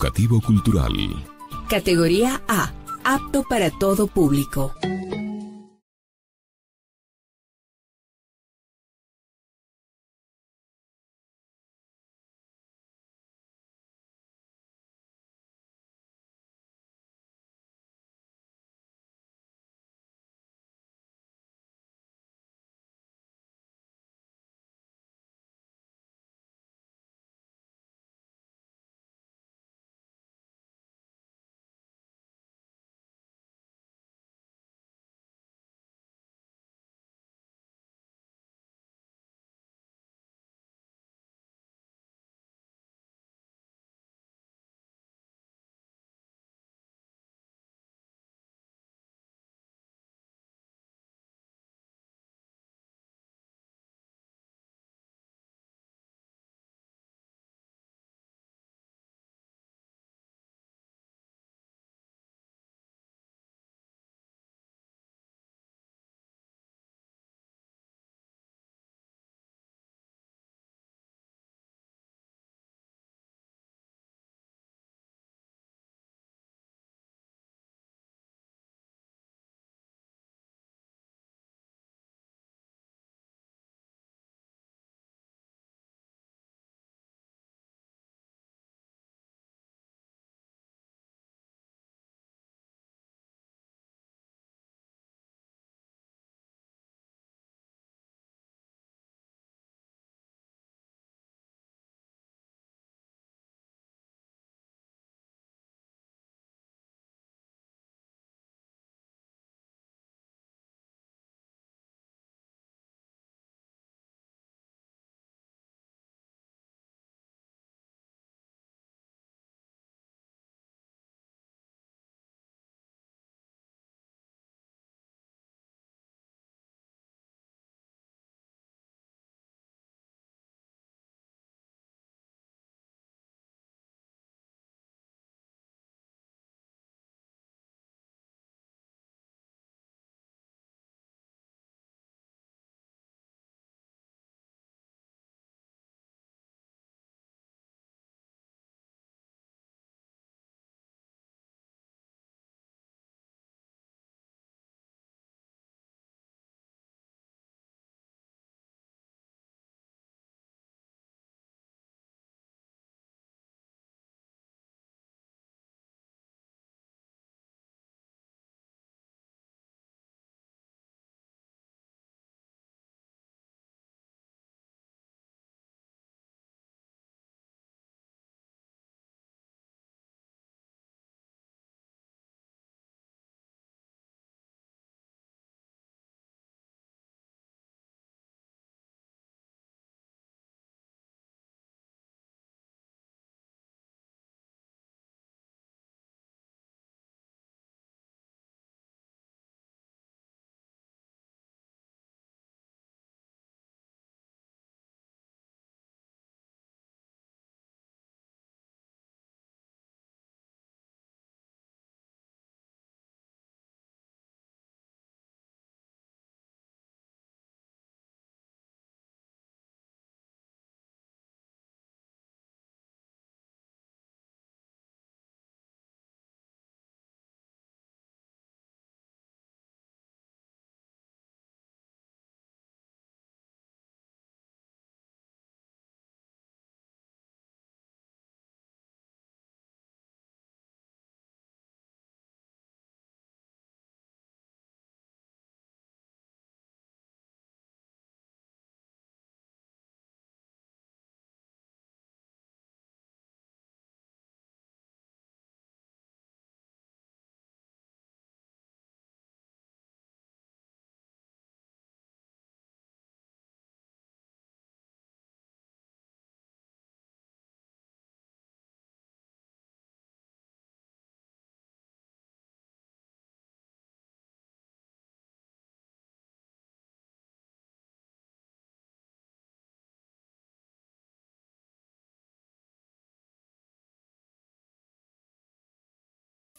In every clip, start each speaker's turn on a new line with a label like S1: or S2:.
S1: Educativo Cultural.
S2: Categoría A. Apto para todo público.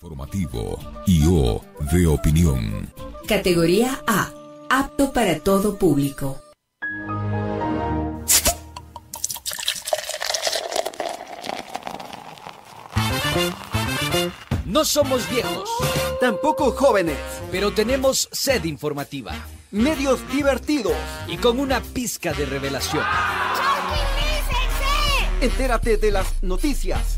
S1: Formativo y O de opinión.
S2: Categoría A. Apto para todo público.
S3: No somos viejos,
S4: Tampoco jóvenes.
S3: pero tenemos sed informativa
S4: Medios divertidos.
S3: y con una pizca de revelación.
S4: Entérate de las noticias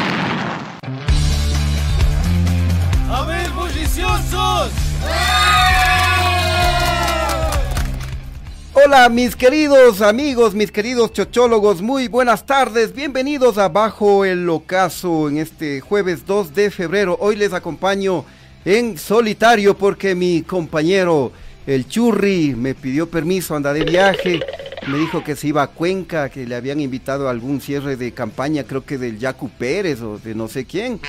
S3: ¡A ver, bulliciosos!
S4: Hola mis queridos amigos, mis queridos chochólogos, muy buenas tardes, bienvenidos a Bajo el Ocaso en este jueves 2 de febrero. Hoy les acompaño en solitario porque mi compañero el Churri me pidió permiso, anda de viaje, me dijo que se iba a Cuenca, que le habían invitado a algún cierre de campaña, creo que del Yacu Pérez o de no sé quién.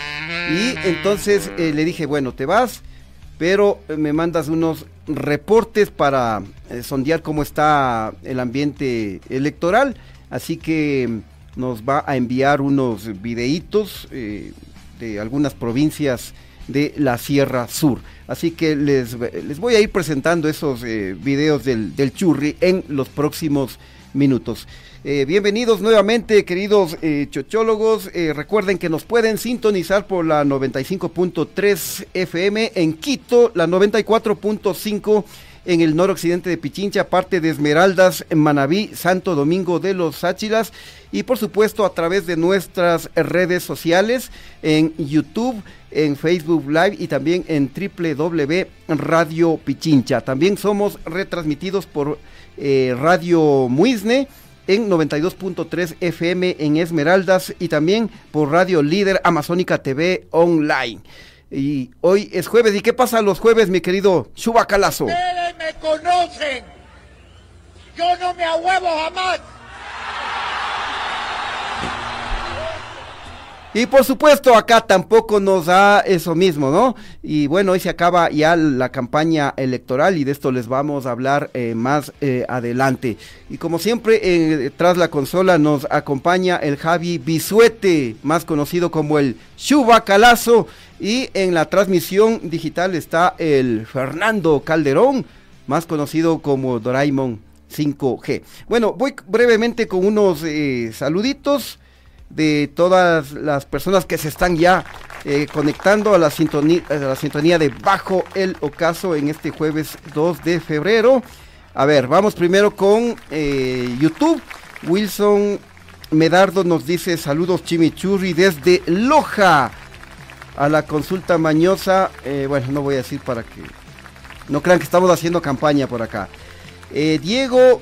S4: Y entonces eh, le dije, bueno, te vas pero eh, me mandas unos reportes para eh, sondear cómo está el ambiente electoral, así que mm, nos va a enviar unos videitos de algunas provincias de la Sierra Sur. Así que les, les voy a ir presentando esos eh, videos del, del churri en los próximos minutos. Eh, bienvenidos nuevamente, queridos eh, chochólogos. Eh, recuerden que nos pueden sintonizar por la 95.3 FM en Quito, la 94.5 en el noroccidente de Pichincha, parte de Esmeraldas, en Manabí, Santo Domingo de los Sáchilas y por supuesto a través de nuestras redes sociales en YouTube, en Facebook Live y también en www Radio Pichincha. También somos retransmitidos por eh, Radio Muisne en 92.3 FM en Esmeraldas y también por Radio Líder Amazónica TV Online. Y hoy es jueves. ¿Y qué pasa los jueves, mi querido Chubacalazo?
S5: Ustedes me conocen. Yo no me ahuevo jamás.
S4: Y por supuesto acá tampoco nos da eso mismo, ¿no? Y bueno, hoy se acaba ya la campaña electoral y de esto les vamos a hablar eh, más eh, adelante. Y como siempre, eh, tras la consola nos acompaña el Javi Bisuete, más conocido como el Chubacalazo. Y en la transmisión digital está el Fernando Calderón, más conocido como Doraemon 5G. Bueno, voy brevemente con unos saluditos de todas las personas que se están ya eh, conectando a la, sintonía, de Bajo el Ocaso en este jueves 2 de febrero. A ver, vamos primero con eh, YouTube. Wilson Medardo nos dice saludos Chimichurri desde Loja a la consulta mañosa. eh, bueno, no voy a decir para que no crean que estamos haciendo campaña por acá. Diego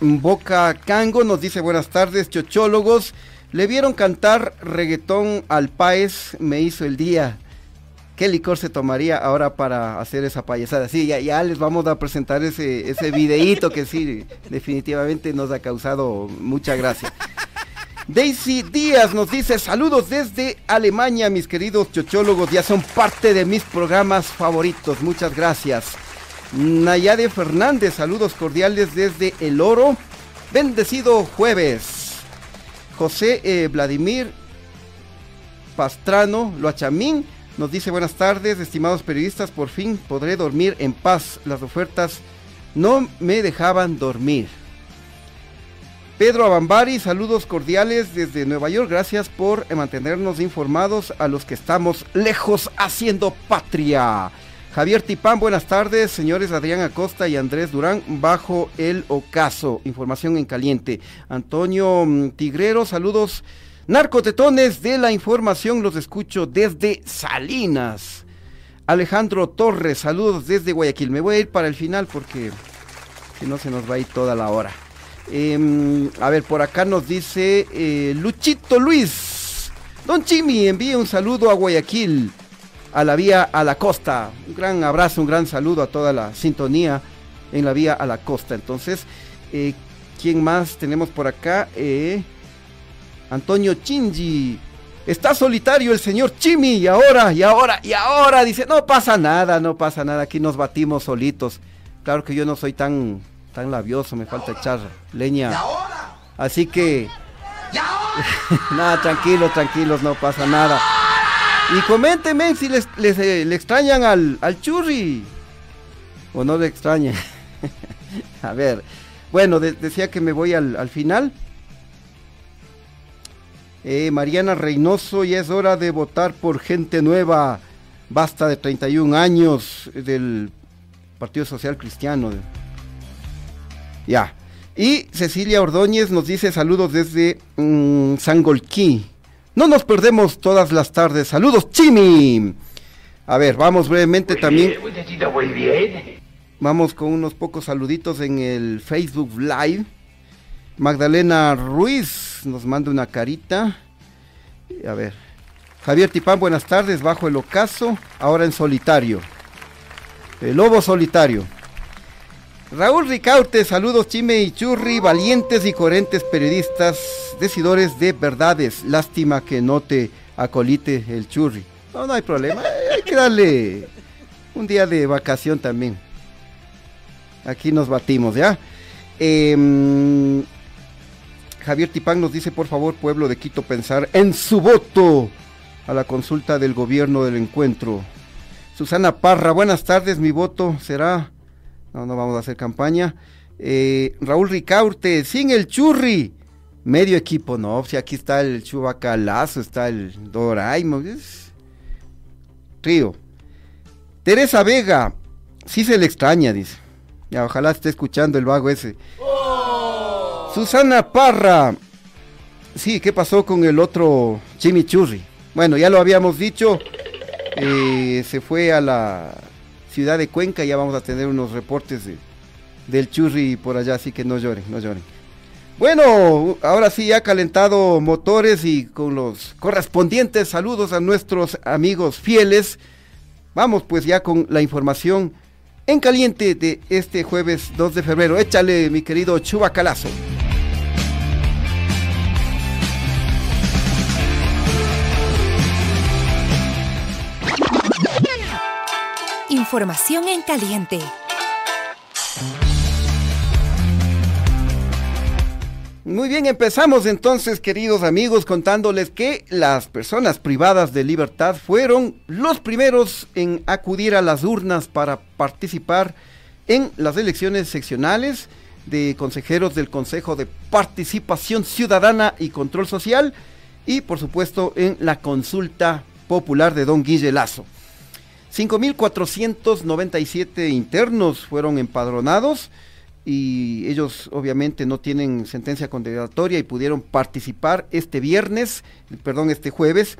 S4: Boca Cango nos dice buenas tardes, chochólogos. Le vieron cantar reggaetón al paez, me hizo el día. ¿Qué licor se tomaría ahora para hacer esa payasada? Sí, ya, les vamos a presentar ese, ese videíto que sí, definitivamente nos ha causado mucha gracia. Daisy Díaz nos dice saludos desde Alemania, mis queridos chochólogos, ya son parte de mis programas favoritos, muchas gracias. Nayade Fernández, saludos cordiales desde El Oro, bendecido jueves. José eh, Vladimir Pastrano Loachamín nos dice buenas tardes, estimados periodistas, por fin podré dormir en paz. Las ofertas no me dejaban dormir. Pedro Abambari, saludos cordiales desde Nueva York. Gracias por mantenernos informados a los que estamos lejos haciendo patria. Javier Tipán, buenas tardes. Señores Adrián Acosta y Andrés Durán, bajo el ocaso. Información en caliente. Antonio mm, Tigrero, saludos. Narcotetones de la información, los escucho desde Salinas. Alejandro Torres, saludos desde Guayaquil. Me voy a ir para el final porque si no se nos va a ir toda la hora. Eh, a ver, por acá nos dice eh, Luchito Luis. Don Chimi, envíe un saludo a Guayaquil, a la vía a la costa. Un gran abrazo, un gran saludo a toda la sintonía en la vía a la costa. Entonces, eh, ¿quién más tenemos por acá? Eh, Antonio Chinji. Está solitario el señor Chimi y ahora, y ahora, y ahora dice, no pasa nada, no pasa nada, aquí nos batimos solitos. Claro que yo no soy tan, tan labioso, me falta echar leña. Así que, nada, tranquilos, tranquilos, no pasa nada. Y coméntenme si les, les, eh, le extrañan al, al churri o no le extrañan. A ver, bueno, de- decía que me voy al, al final. Eh, Mariana Reynoso, ya es hora de votar por gente nueva. Basta de 31 años del Partido Social Cristiano. Ya. Y Cecilia Ordóñez nos dice saludos desde mm, Sangolquí. No nos perdemos todas las tardes. Saludos, Chimi. A ver, vamos brevemente también. Vamos con unos pocos saluditos en el Facebook Live. Magdalena Ruiz nos manda una carita. A ver. Javier Tipán, buenas tardes, bajo el ocaso, ahora en solitario. El lobo solitario. Raúl Ricaute, saludos Chime y Churri, valientes y coherentes periodistas, decidores de verdades. Lástima que no te acolite el Churri. No, no hay problema, eh, hay que darle un día de vacación también. Aquí nos batimos, ¿ya? Em, Javier Tipán nos dice, por favor, pueblo de Quito, pensar en su voto a la consulta del gobierno del encuentro. Susana Parra, buenas tardes, mi voto será... No, no vamos a hacer campaña. Eh, Raúl Ricaurte, sin el churri. Medio equipo, no, si aquí está el Chubacalazo, está el Doraimo. Es... Trío. Teresa Vega, sí se le extraña, dice. Ya, ojalá esté escuchando el vago ese. Susana Parra. Sí, ¿qué pasó con el otro chimichurri? Bueno, ya lo habíamos dicho. eh, se fue a la ciudad de Cuenca. Ya vamos a tener unos reportes de- del churri por allá, así que no lloren, no lloren. Bueno, ahora sí, ya calentado motores y con los correspondientes saludos a nuestros amigos fieles. Vamos pues ya con la información en caliente de este jueves 2 de febrero. Échale, mi querido Chubacalazo.
S2: Información en caliente.
S4: Muy bien, empezamos entonces, queridos amigos, contándoles que las personas privadas de libertad fueron los primeros en acudir a las urnas para participar en las elecciones seccionales de consejeros del Consejo de Participación Ciudadana y Control Social y, por supuesto, en la consulta popular de Don Guille Lazo. 5.497 internos fueron empadronados y ellos obviamente no tienen sentencia condenatoria y pudieron participar este viernes, perdón, este jueves,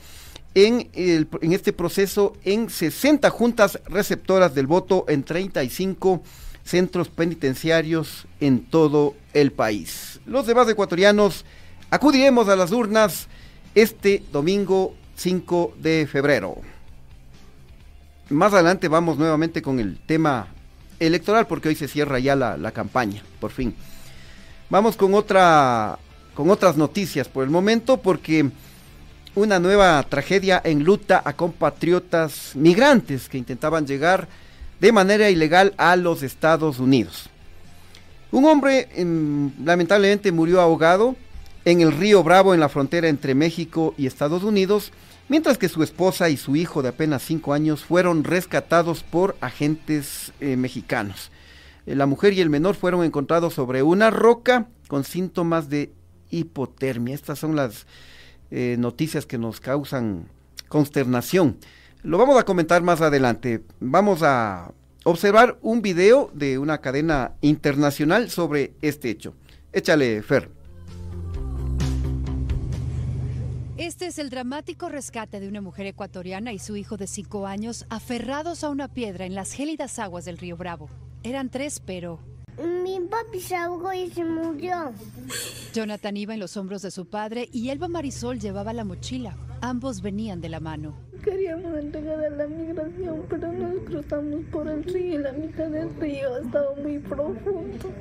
S4: en, el- en este proceso en 60 juntas receptoras del voto en 35 centros penitenciarios en todo el país. Los demás ecuatorianos acudiremos a las urnas este domingo 5 de febrero. Más adelante vamos nuevamente con el tema electoral porque hoy se cierra ya la, campaña, por fin. Vamos con otra con otras noticias por el momento porque una nueva tragedia enluta a compatriotas migrantes que intentaban llegar de manera ilegal a los Estados Unidos. Un hombre em, lamentablemente murió ahogado en el río Bravo en la frontera entre México y Estados Unidos, mientras que su esposa y su hijo de apenas 5 años fueron rescatados por agentes eh, mexicanos. Eh, la mujer y el menor fueron encontrados sobre una roca con síntomas de hipotermia. Estas son las eh, noticias que nos causan consternación. Lo vamos a comentar más adelante. Vamos a observar un video de una cadena internacional sobre este hecho. Échale, Fer.
S6: Este es el dramático rescate de una mujer ecuatoriana y su hijo de cinco años aferrados a una piedra en las gélidas aguas del río Bravo. Eran tres, pero
S7: Mi papi se ahogó y se murió.
S6: Jonathan iba en los hombros de su padre y Elba Marisol llevaba la mochila. Ambos venían de la mano.
S7: Queríamos entregar a la migración, pero nos cruzamos por el río y la mitad del río estaba muy profundo.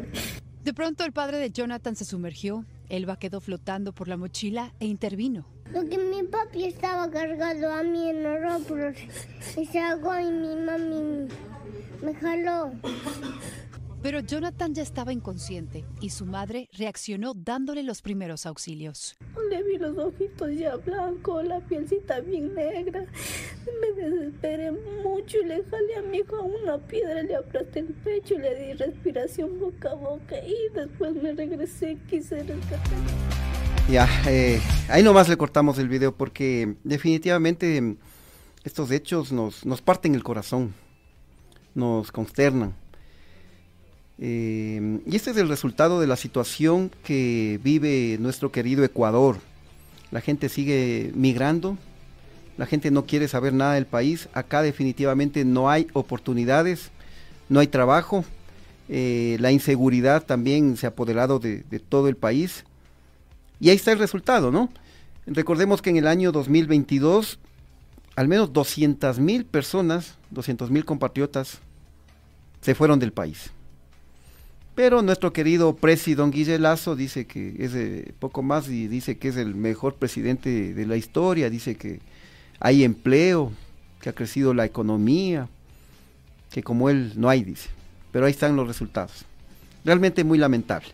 S6: De pronto el padre de Jonathan se sumergió, Elba quedó flotando por la mochila e intervino.
S7: Lo que mi papi estaba cargando a mí en los hombros y se ahogó y mi mami me jaló.
S6: Pero Jonathan ya estaba inconsciente y su madre reaccionó dándole los primeros auxilios.
S7: Le vi los ojitos ya blancos, la pielcita bien negra. Me desesperé mucho y le jalé a mi hijo a una piedra, le aplasté el pecho y le di respiración boca a boca y después me regresé, quise rescatar.
S4: Ya, eh, ahí nomás le cortamos el video porque definitivamente mm, estos hechos nos, nos parten el corazón, nos consternan. Eh, y este es el resultado de la situación que vive nuestro querido Ecuador. La gente sigue migrando, la gente no quiere saber nada del país. Acá definitivamente no hay oportunidades, no hay trabajo. eh, la inseguridad también se ha apoderado de, de todo el país. Y ahí está el resultado, ¿no? Recordemos que en el año 2022, al menos 200 mil personas, 200 mil compatriotas, se fueron del país. Pero nuestro querido presi don Guille Lazo dice que es poco más y dice que es el mejor presidente de la historia, dice que hay empleo, que ha crecido la economía, que como él no hay, dice. Pero ahí están los resultados. Realmente muy lamentable.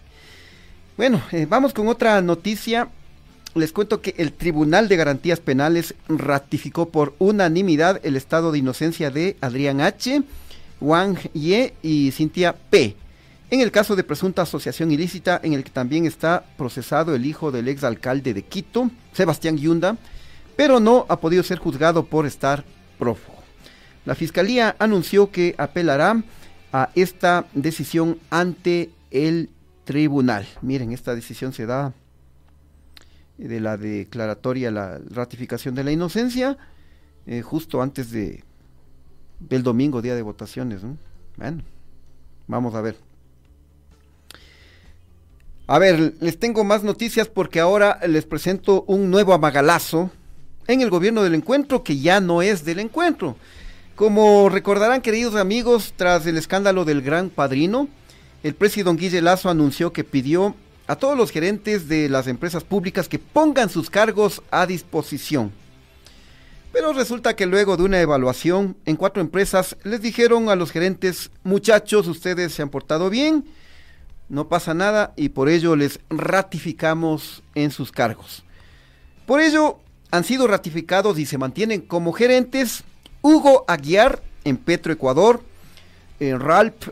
S4: Bueno, eh, vamos con otra noticia. Les cuento que el Tribunal de Garantías Penales ratificó por unanimidad el estado de inocencia de Adrián H., Wang Ye y Cintia P. En el caso de presunta asociación ilícita, en el que también está procesado el hijo del exalcalde de Quito, Sebastián Yunda, pero no ha podido ser juzgado por estar prófugo. La fiscalía anunció que apelará a esta decisión ante el tribunal. Miren, esta decisión se da de la declaratoria, la ratificación de la inocencia, eh, justo antes de del domingo, día de votaciones. ¿no? Bueno, vamos a ver. A ver, les tengo más noticias porque ahora les presento un nuevo amagalazo en el gobierno del encuentro que ya no es del encuentro. Como recordarán, queridos amigos, tras el escándalo del Gran Padrino, el presidente Guille Lazo anunció que pidió a todos los gerentes de las empresas públicas que pongan sus cargos a disposición. Pero resulta que luego de una evaluación en cuatro empresas les dijeron a los gerentes, muchachos, ustedes se han portado bien, no pasa nada y por ello les ratificamos en sus cargos. Por ello han sido ratificados y se mantienen como gerentes Hugo Aguiar en Petro Ecuador, en Ralph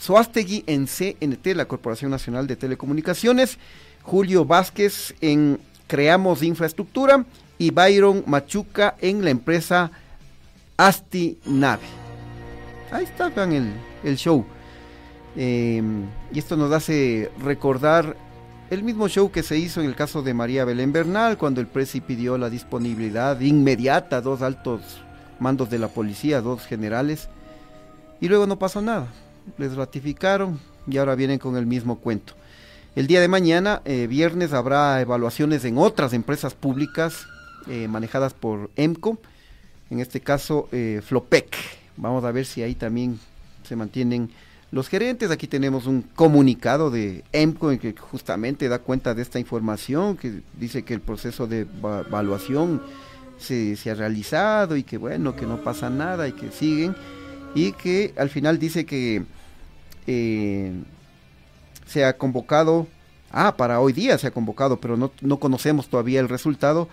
S4: Soastegui en CNT, la Corporación Nacional de Telecomunicaciones, Julio Vázquez en Creamos Infraestructura y Byron Machuca en la empresa Asti Nave. Ahí está, vean el, el show. Eh, y esto nos hace recordar el mismo show que se hizo en el caso de María Belén Bernal, cuando el presi pidió la disponibilidad inmediata a dos altos mandos de la policía, dos generales, y luego no pasó nada. Les ratificaron y ahora vienen con el mismo cuento. El día de mañana, eh, viernes, habrá evaluaciones en otras empresas públicas eh, manejadas por EMCO, en este caso eh, Flopec. Vamos a ver si ahí también se mantienen los gerentes. Aquí tenemos un comunicado de EMCO en que justamente da cuenta de esta información, que dice que el proceso de evaluación se, se, ha realizado y que bueno, que no pasa nada y que siguen. Y que al final dice que eh, se ha convocado, ah, para hoy día se ha convocado, pero no, no conocemos todavía el resultado.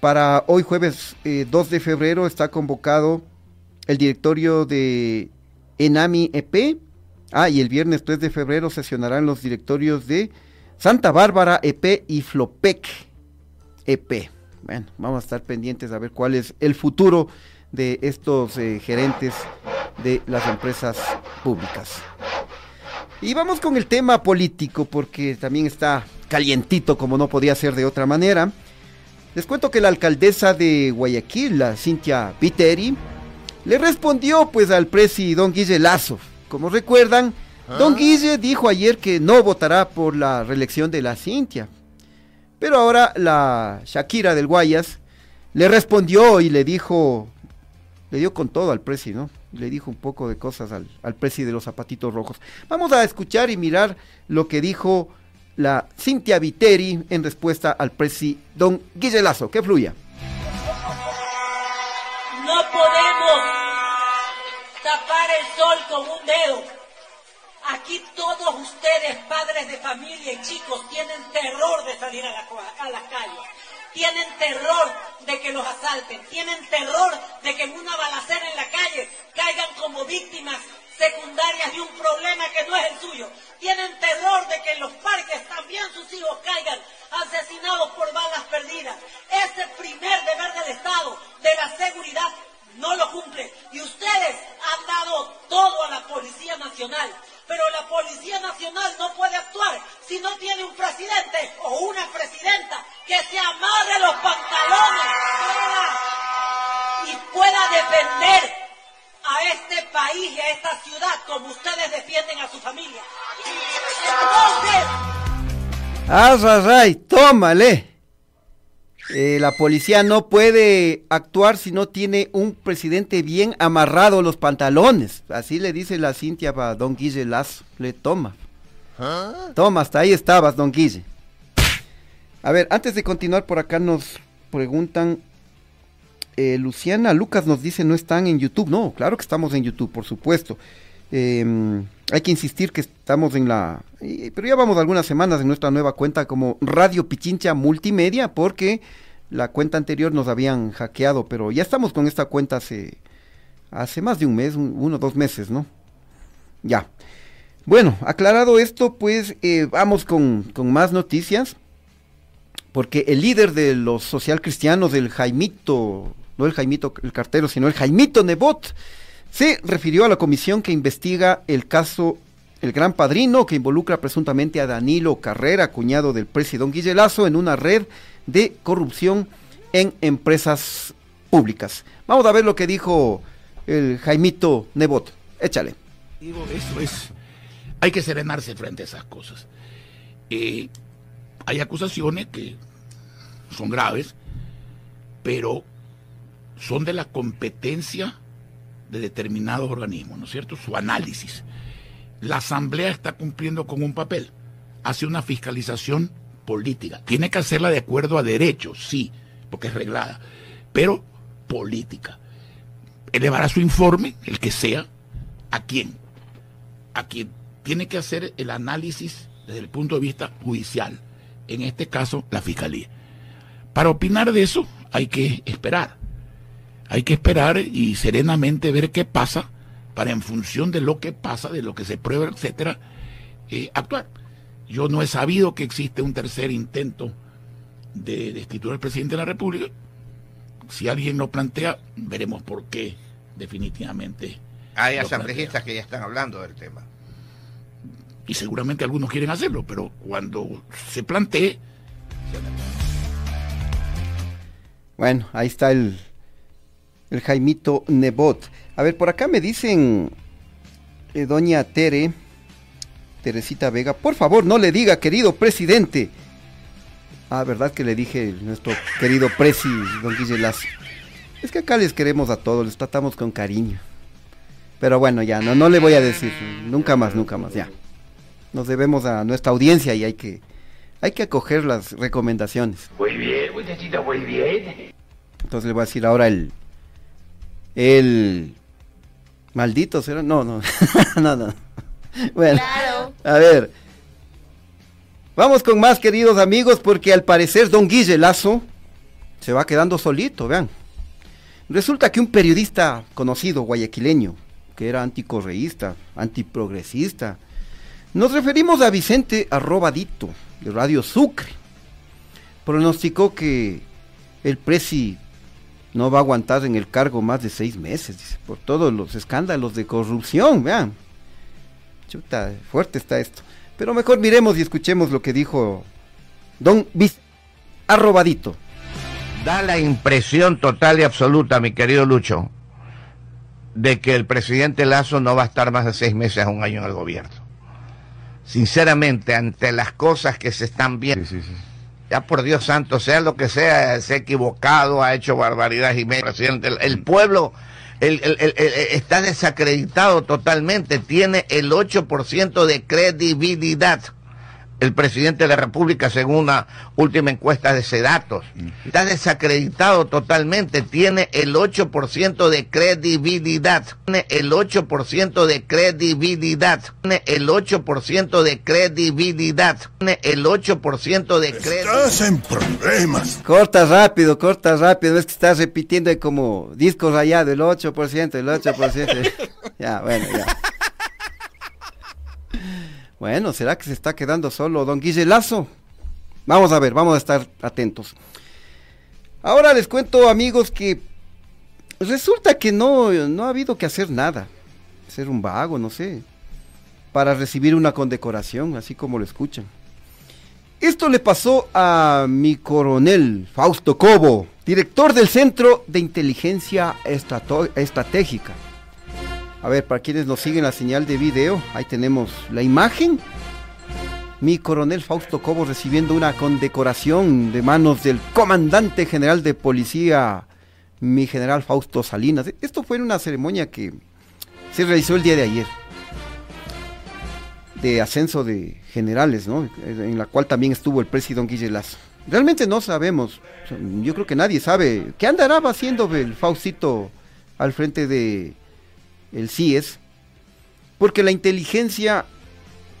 S4: Para hoy jueves eh, 2 de febrero está convocado el directorio de Enami EP, Ah, y el viernes 3 de febrero sesionarán los directorios de Santa Bárbara EP y Flopec EP. Bueno, vamos a estar pendientes a ver cuál es el futuro de estos eh, gerentes de las empresas públicas. Y vamos con el tema político, porque también está calientito, como no podía ser de otra manera. Les cuento que la alcaldesa de Guayaquil, la Cintia Viteri, le respondió pues al presi don Guille Lazo. Como recuerdan, ¿Ah? don Guille dijo ayer que no votará por la reelección de la Cintia. Pero ahora la Shakira del Guayas le respondió y le dijo, le dio con todo al presi, ¿no? Le dijo un poco de cosas al, al presi de los zapatitos rojos. Vamos a escuchar y mirar lo que dijo la Cintia Viteri en respuesta al presi don Guille Lazo. Que fluya.
S8: No podemos tapar el sol con un dedo. Aquí todos ustedes, padres de familia y chicos, tienen terror de salir a, la, a las calles. Tienen terror de que los asalten. Tienen terror de que en una balacera en la calle caigan como víctimas secundarias de un problema que no es el suyo. Tienen terror de que en los parques también sus hijos caigan asesinados por balas perdidas. Ese primer deber del Estado, de la seguridad, no lo cumple. Y ustedes han dado todo a la Policía Nacional. Pero la Policía Nacional no puede actuar si no tiene un presidente o una presidenta que se amarre los pantalones y pueda defender a este país y a esta ciudad como ustedes defienden a su familia. Entonces...
S4: ¡Arrasay! ¡Tómale! Eh, la policía no puede actuar si no tiene un presidente bien amarrado los pantalones. Así le dice la Cintia a don Guille Lazo. Le toma. Toma, hasta ahí estabas, don Guille. A ver, antes de continuar por acá nos preguntan, eh, Luciana Lucas nos dice no están en YouTube. No, claro que estamos en YouTube, por supuesto. Em, hay que insistir que estamos en la... pero ya vamos algunas semanas en nuestra nueva cuenta como Radio Pichincha Multimedia porque la cuenta anterior nos habían hackeado, pero ya estamos con esta cuenta hace, hace más de un mes, uno o dos meses, ¿no? Ya. Bueno, aclarado esto, pues eh, vamos con, con más noticias porque el líder de los social cristianos, el Jaimito, no el Jaimito el cartero, sino el Jaimito Nebot, se refirió a la comisión que investiga el caso El Gran Padrino, que involucra presuntamente a Danilo Carrera, cuñado del presidente Guille Lazo, en una red de corrupción en empresas públicas. Vamos a ver lo que dijo el Jaimito Nebot. Échale.
S9: Digo, eso es. Hay que serenarse frente a esas cosas. Eh, hay acusaciones que son graves, pero son de la competencia de determinados organismos, ¿no es cierto? Su análisis. La Asamblea está cumpliendo con un papel, hace una fiscalización política. Tiene que hacerla de acuerdo a derechos, sí, porque es reglada, pero política. Elevará su informe, el que sea, ¿a quién? A quien tiene que hacer el análisis desde el punto de vista judicial, en este caso la Fiscalía. Para opinar de eso hay que esperar hay que esperar y serenamente ver qué pasa para en función de lo que pasa, de lo que se prueba, etcétera, eh, actuar. Yo no he sabido que existe un tercer intento de destituir al presidente de la República. Si alguien lo plantea, veremos por qué definitivamente.
S10: Hay asambleístas que ya están hablando del tema.
S9: Y seguramente algunos quieren hacerlo, pero cuando se plantee...
S4: Bueno, ahí está el, el Jaimito Nebot. A ver, por acá me dicen, eh, doña Tere, Teresita Vega, por favor no le diga querido presidente. Ah, verdad que le dije nuestro querido presi, don Guille Lazo. Es que acá les queremos a todos, les tratamos con cariño. Pero bueno, ya, no, no le voy a decir, nunca más, nunca más, ya. Nos debemos a nuestra audiencia y hay que, hay que acoger las recomendaciones.
S10: Muy bien, muchachito, muy bien.
S4: Entonces le voy a decir ahora el, el maldito será. No, no, no, no. Bueno, a ver. Vamos con más, queridos amigos, porque al parecer don Guille Lazo se va quedando solito, vean. Resulta que un periodista conocido guayaquileño, que era anticorreísta, antiprogresista, nos referimos a Vicente Arrobadito, de Radio Sucre, pronosticó que el presi no va a aguantar en el cargo más de seis meses, dice, por todos los escándalos de corrupción, vean. Chuta, fuerte está esto. Pero mejor miremos y escuchemos lo que dijo don Vic Arrobadito.
S10: Da la impresión total y absoluta, mi querido Lucho, de que el presidente Lazo no va a estar más de seis meses a un año en el gobierno. Sinceramente, ante las cosas que se están viendo, sí, sí, sí ya por Dios santo, sea lo que sea, se ha equivocado, ha hecho barbaridades y medio. Presidente, el, pueblo está desacreditado totalmente, tiene el 8% de credibilidad el presidente de la República según una última encuesta de Sedatos. Está desacreditado totalmente, tiene el 8% de credibilidad, tiene el 8% de credibilidad, tiene el 8% de credibilidad, tiene el 8% de credibilidad.
S4: Estás en problemas. Corta rápido, corta rápido, es que estás repitiendo como discos rayado, el 8%, el 8%. ya, bueno, ya. Bueno, ¿será que se está quedando solo don Guille Lazo? Vamos a ver, vamos a estar atentos. Ahora les cuento, amigos, que resulta que no, no ha habido que hacer nada. Ser un vago, no sé. Para recibir una condecoración, así como lo escuchan. Esto le pasó a mi coronel Fausto Cobo, director del Centro de Inteligencia Estratégica. A ver, para quienes nos siguen la señal de video, ahí tenemos la imagen. Mi coronel Fausto Cobo recibiendo una condecoración de manos del comandante general de policía, mi general Fausto Salinas. Esto fue en una ceremonia que se realizó el día de ayer. De ascenso de generales, ¿no? En la cual también estuvo el presidente Guille Lazo. Realmente no sabemos, yo creo que nadie sabe qué andará haciendo el Faustito al frente de el CIES, porque la inteligencia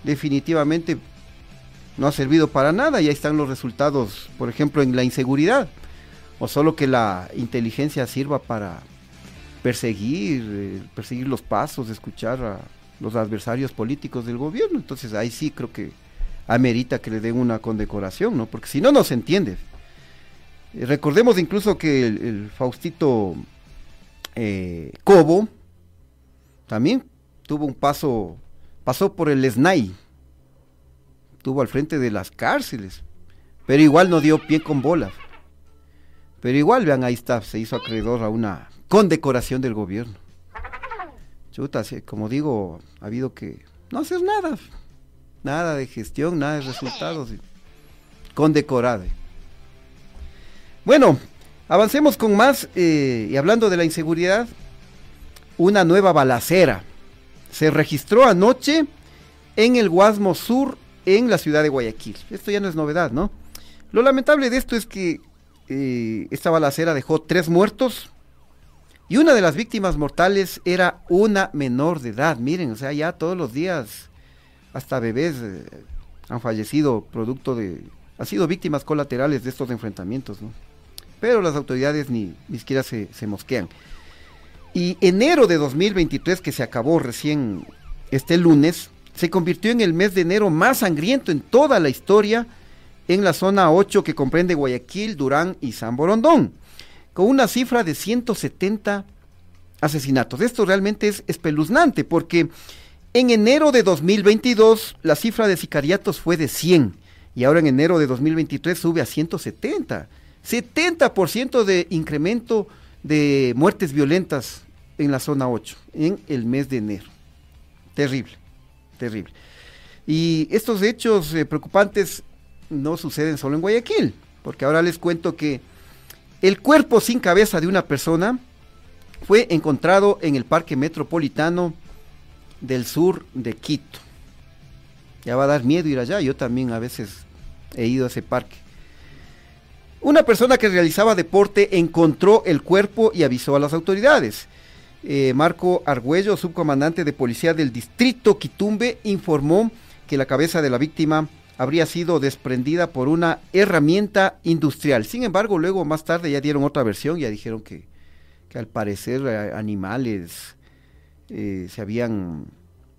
S4: definitivamente no ha servido para nada y ahí están los resultados, por ejemplo, en la inseguridad, o solo que la inteligencia sirva para perseguir, eh, perseguir los pasos, escuchar a los adversarios políticos del gobierno. Entonces ahí sí creo que amerita que le den una condecoración, ¿no? Porque si no, no se entiende. Eh, recordemos incluso que el, Faustito eh, Cobo, también tuvo un paso, pasó por el SNAI, estuvo al frente de las cárceles, pero igual no dio pie con bolas. Pero igual, vean, ahí está, se hizo acreedor a una condecoración del gobierno. Chuta, como digo, ha habido que no hacer nada, nada de gestión, nada de resultados, condecorado. Bueno, avancemos con más, eh, y hablando de la inseguridad, una nueva balacera. Se registró anoche en el Guasmo Sur, en la ciudad de Guayaquil. Esto ya no es novedad, ¿no? Lo lamentable de esto es que eh, esta balacera dejó tres muertos y una de las víctimas mortales era una menor de edad. Miren, o sea, ya todos los días hasta bebés eh, han fallecido producto de... han sido víctimas colaterales de estos enfrentamientos, ¿no? Pero las autoridades ni, ni siquiera se, se mosquean. Y enero de 2023, que se acabó recién este lunes, se convirtió en el mes de enero más sangriento en toda la historia en la zona 8 que comprende Guayaquil, Durán y San Borondón, con una cifra de 170 asesinatos. Esto realmente es espeluznante porque en enero de 2022 la cifra de sicariatos fue de 100 y ahora en enero de 2023 sube a 170. 70% de incremento de muertes violentas en la zona 8 en el mes de enero. Terrible, terrible. Y estos hechos eh, preocupantes no suceden solo en Guayaquil, porque ahora les cuento que el cuerpo sin cabeza de una persona fue encontrado en el Parque Metropolitano del sur de Quito. Ya va a dar miedo ir allá, yo también a veces he ido a ese parque. Una persona que realizaba deporte encontró el cuerpo y avisó a las autoridades. Eh, Marco Argüello, subcomandante de policía del distrito Quitumbe, informó que la cabeza de la víctima habría sido desprendida por una herramienta industrial. Sin embargo, luego más tarde ya dieron otra versión, ya dijeron que, al parecer eh, animales eh, se habían,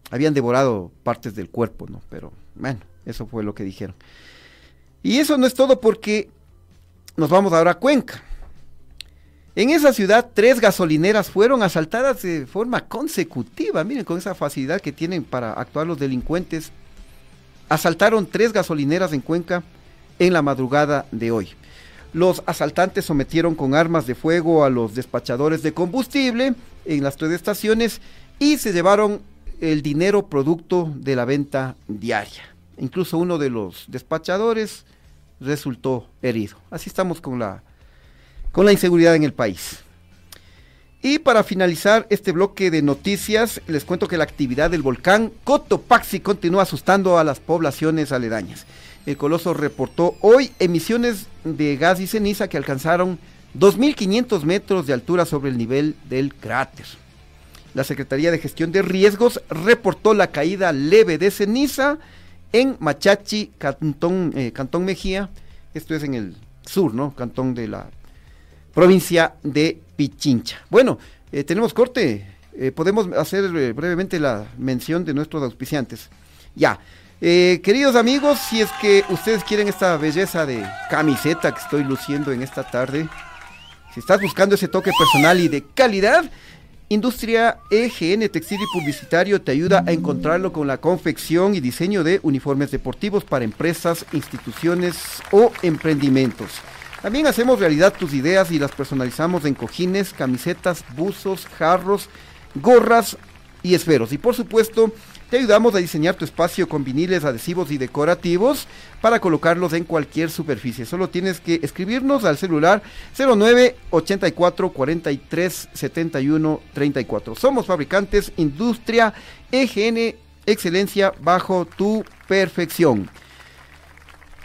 S4: habían devorado partes del cuerpo, ¿no? Pero bueno, eso fue lo que dijeron. Y eso no es todo porque nos vamos ahora a Cuenca. En esa ciudad, tres gasolineras fueron asaltadas de forma consecutiva. Miren, con esa facilidad que tienen para actuar los delincuentes. Asaltaron tres gasolineras en Cuenca en la madrugada de hoy. Los asaltantes sometieron con armas de fuego a los despachadores de combustible en las tres estaciones y se llevaron el dinero producto de la venta diaria. Incluso uno de los despachadores resultó herido. Así estamos con la, con la inseguridad en el país. Y para finalizar este bloque de noticias, les cuento que la actividad del volcán Cotopaxi continúa asustando a las poblaciones aledañas. El coloso reportó hoy emisiones de gas y ceniza que alcanzaron 2.500 metros de altura sobre el nivel del cráter. La Secretaría de Gestión de Riesgos reportó la caída leve de ceniza en Machachi, Cantón, eh, Cantón Mejía. Esto es en el sur, ¿no? Cantón de la provincia de Pichincha. Bueno, eh, tenemos corte. Eh, podemos hacer brevemente la mención de nuestros auspiciantes. Ya. queridos amigos, si es que ustedes quieren esta belleza de camiseta que estoy luciendo en esta tarde, si estás buscando ese toque personal y de calidad, Industria EGN Textil y Publicitario te ayuda a encontrarlo con la confección y diseño de uniformes deportivos para empresas, instituciones o emprendimientos. También hacemos realidad tus ideas y las personalizamos en cojines, camisetas, buzos, jarros, gorras y esferos. Y por supuesto, te ayudamos a diseñar tu espacio con viniles, adhesivos y decorativos para colocarlos en cualquier superficie. Solo tienes que escribirnos al celular 09 84 43 71 34. Somos fabricantes Industria EGN Excelencia bajo tu perfección.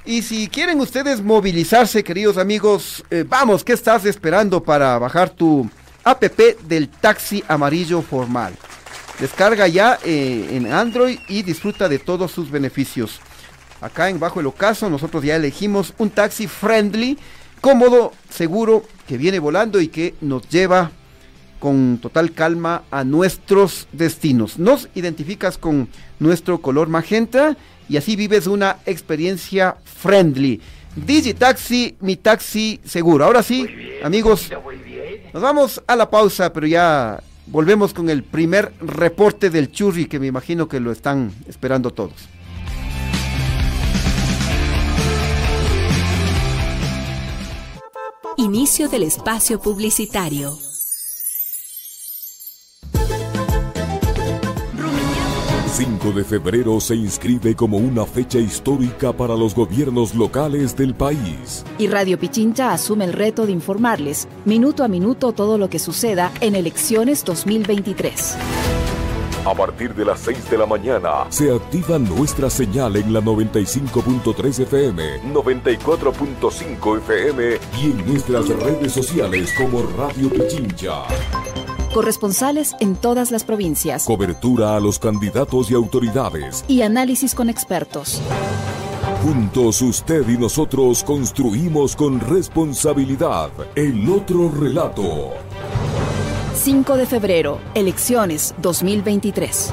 S4: Y si quieren ustedes movilizarse, queridos amigos, eh, vamos, ¿qué estás esperando para bajar tu app del taxi amarillo formal? Descarga ya eh, en Android y disfruta de todos sus beneficios. Acá en Bajo el Ocaso nosotros ya elegimos un taxi friendly, cómodo, seguro, que viene volando y que nos lleva con total calma a nuestros destinos. Nos identificas con nuestro color magenta y así vives una experiencia friendly. Digitaxi, mi taxi seguro. Ahora sí, amigos, nos vamos a la pausa, pero ya volvemos con el primer reporte del churri que me imagino que lo están esperando todos.
S2: Inicio del espacio publicitario.
S1: 5 de febrero se inscribe como una fecha histórica para los gobiernos locales del país.
S11: Y Radio Pichincha asume el reto de informarles minuto a minuto todo lo que suceda en elecciones 2023.
S1: A partir de las 6 de la mañana se activa nuestra señal en la 95.3 FM, 94.5 FM y en nuestras redes sociales como Radio Pichincha
S11: corresponsales en todas las provincias.
S1: Cobertura a los candidatos y autoridades.
S11: Y análisis con expertos.
S1: Juntos usted y nosotros construimos con responsabilidad el otro relato.
S11: 5 de febrero, elecciones 2023.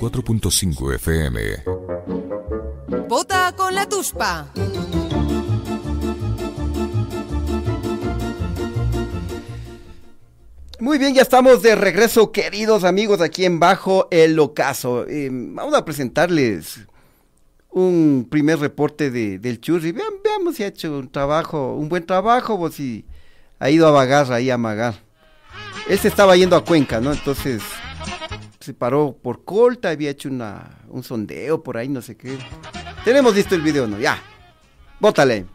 S1: 94.5 FM.
S12: Vota con la tuspa.
S4: Muy bien, ya estamos de regreso, queridos amigos, aquí en Bajo el Ocaso. Eh, vamos a presentarles un primer reporte de, del Churri. Vean, veamos si ha hecho un trabajo, un buen trabajo, o si ha ido a vagar ahí a magar. Él se estaba yendo a Cuenca, ¿no? Entonces se paró por Colta, había hecho una, un sondeo por ahí, no sé qué. Tenemos listo el video, ¿no? Ya. Bótale.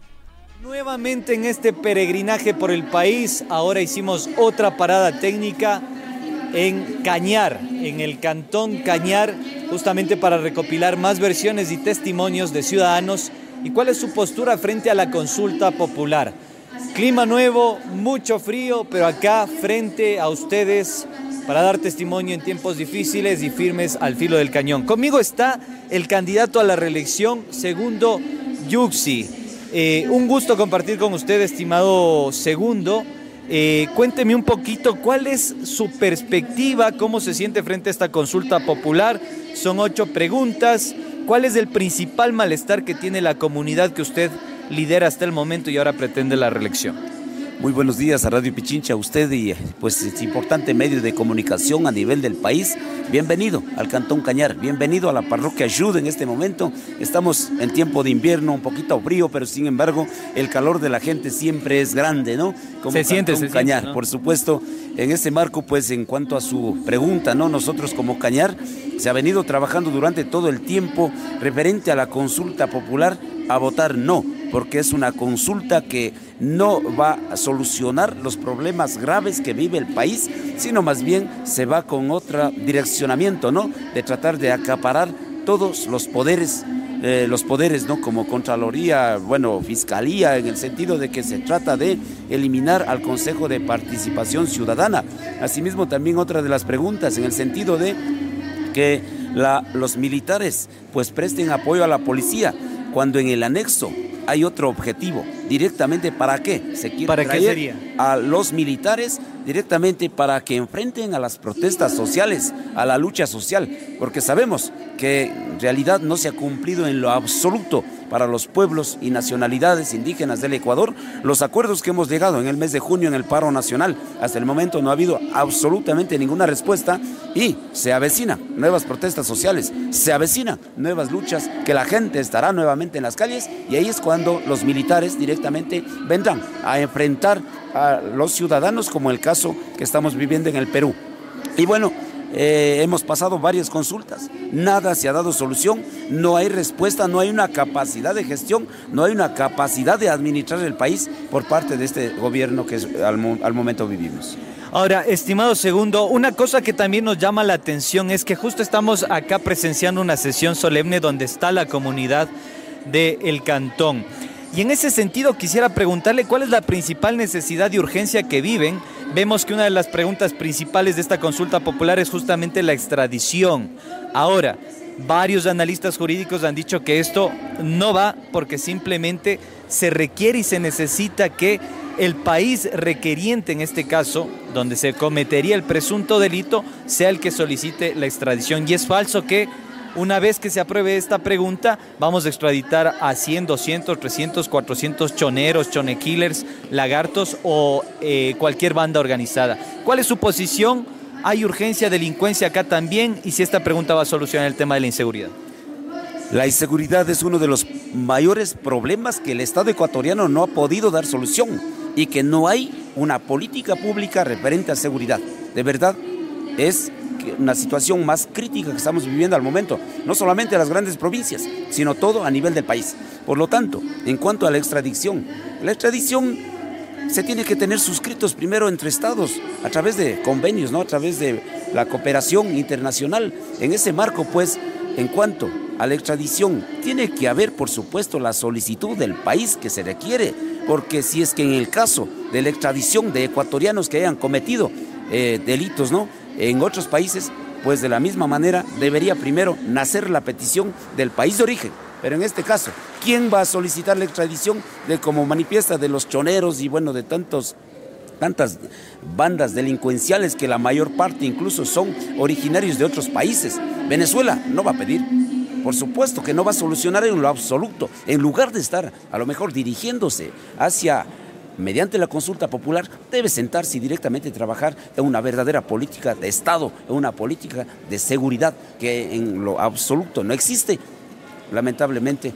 S13: Nuevamente en este peregrinaje por el país, ahora hicimos otra parada técnica
S12: en Cañar, en el cantón Cañar, justamente para recopilar más versiones y testimonios de ciudadanos y cuál es su postura frente a la consulta popular. Clima nuevo, mucho frío, pero acá frente a ustedes para dar testimonio en tiempos difíciles y firmes al filo del cañón. Conmigo está el candidato a la reelección, segundo Yuxi. Eh, un gusto compartir con usted, estimado segundo. Eh, cuénteme un poquito cuál es su perspectiva, cómo se siente frente a esta consulta popular. Son ocho preguntas. ¿Cuál es el principal malestar que tiene la comunidad que usted lidera hasta el momento y ahora pretende la reelección?
S13: Muy buenos días a Radio Pichincha, a usted y pues es importante medio de comunicación a nivel del país. Bienvenido al Cantón Cañar, bienvenido a la parroquia Ayuda en este momento. Estamos en tiempo de invierno, un poquito frío, pero sin embargo el calor de la gente siempre es grande, ¿no?
S12: Como se siente, se
S13: Cañar, por supuesto. En este marco, pues en cuanto a su pregunta, ¿no? Nosotros como Cañar se ha venido trabajando durante todo el tiempo referente a la consulta popular a votar no, porque es una consulta que no va a solucionar los problemas graves que vive el país, sino más bien se va con otro direccionamiento, ¿no? De tratar de acaparar todos los poderes eh, los poderes, ¿no? Como Contraloría, bueno, Fiscalía, en el sentido de que se trata de eliminar al Consejo de Participación Ciudadana. Asimismo, también otra de las preguntas, en el sentido de que los militares pues presten apoyo a la policía cuando en el anexo hay otro objetivo. Directamente, ¿para qué? Se quiere
S12: ¿Para qué sería?
S13: a los militares directamente para que enfrenten a las protestas sociales, a la lucha social, porque sabemos que en realidad no se ha cumplido en lo absoluto para los pueblos y nacionalidades indígenas del Ecuador los acuerdos que hemos llegado en el mes de junio en el paro nacional. Hasta el momento no ha habido absolutamente ninguna respuesta y se avecina nuevas protestas sociales, se avecina nuevas luchas que la gente estará nuevamente en las calles y ahí es cuando los militares directamente vendrán a enfrentar a los ciudadanos como el caso que estamos viviendo en el Perú. Y bueno, eh, hemos pasado varias consultas, nada se ha dado solución, no hay respuesta, no hay una capacidad de gestión, no hay una capacidad de administrar el país por parte de este gobierno que al, momento vivimos.
S12: Ahora, estimado segundo, una cosa que también nos llama la atención es que justo estamos acá presenciando una sesión solemne donde está la comunidad del el cantón. Y en ese sentido quisiera preguntarle cuál es la principal necesidad y urgencia que viven. Vemos que una de las preguntas principales de esta consulta popular es justamente la extradición. Ahora, varios analistas jurídicos han dicho que esto no va porque simplemente se requiere y se necesita que el país requeriente en este caso, donde se cometería el presunto delito, sea el que solicite la extradición. Y es falso que una vez que se apruebe esta pregunta, vamos a extraditar a 100, 200, 300, 400 choneros, chonequillers, lagartos o eh, cualquier banda organizada. ¿Cuál es su posición? ¿Hay urgencia, delincuencia acá también? Y si esta pregunta va a solucionar el tema de la inseguridad.
S13: La inseguridad es uno de los mayores problemas que el Estado ecuatoriano no ha podido dar solución y que no hay una política pública referente a seguridad. De verdad, es una situación más crítica que estamos viviendo al momento, no solamente las grandes provincias, sino todo a nivel del país. Por lo tanto, en cuanto a la extradición, la extradición se tiene que tener suscritos primero entre estados a través de convenios, ¿no? a través de la cooperación internacional. En ese marco, pues, en cuanto a la extradición, tiene que haber, por supuesto, la solicitud del país que se requiere, porque si es que en el caso de la extradición de ecuatorianos que hayan cometido eh, delitos, ¿no? En otros países, pues de la misma manera debería primero nacer la petición del país de origen. Pero en este caso, ¿quién va a solicitar la extradición de como manifiesta de los choneros y bueno, de tantos tantas bandas delincuenciales que la mayor parte incluso son originarios de otros países. Venezuela no va a pedir. Por supuesto que no va a solucionar en lo absoluto. En lugar de estar a lo mejor dirigiéndose hacia mediante la consulta popular, debe sentarse y directamente trabajar en una verdadera política de Estado, en una política de seguridad que en lo absoluto no existe. Lamentablemente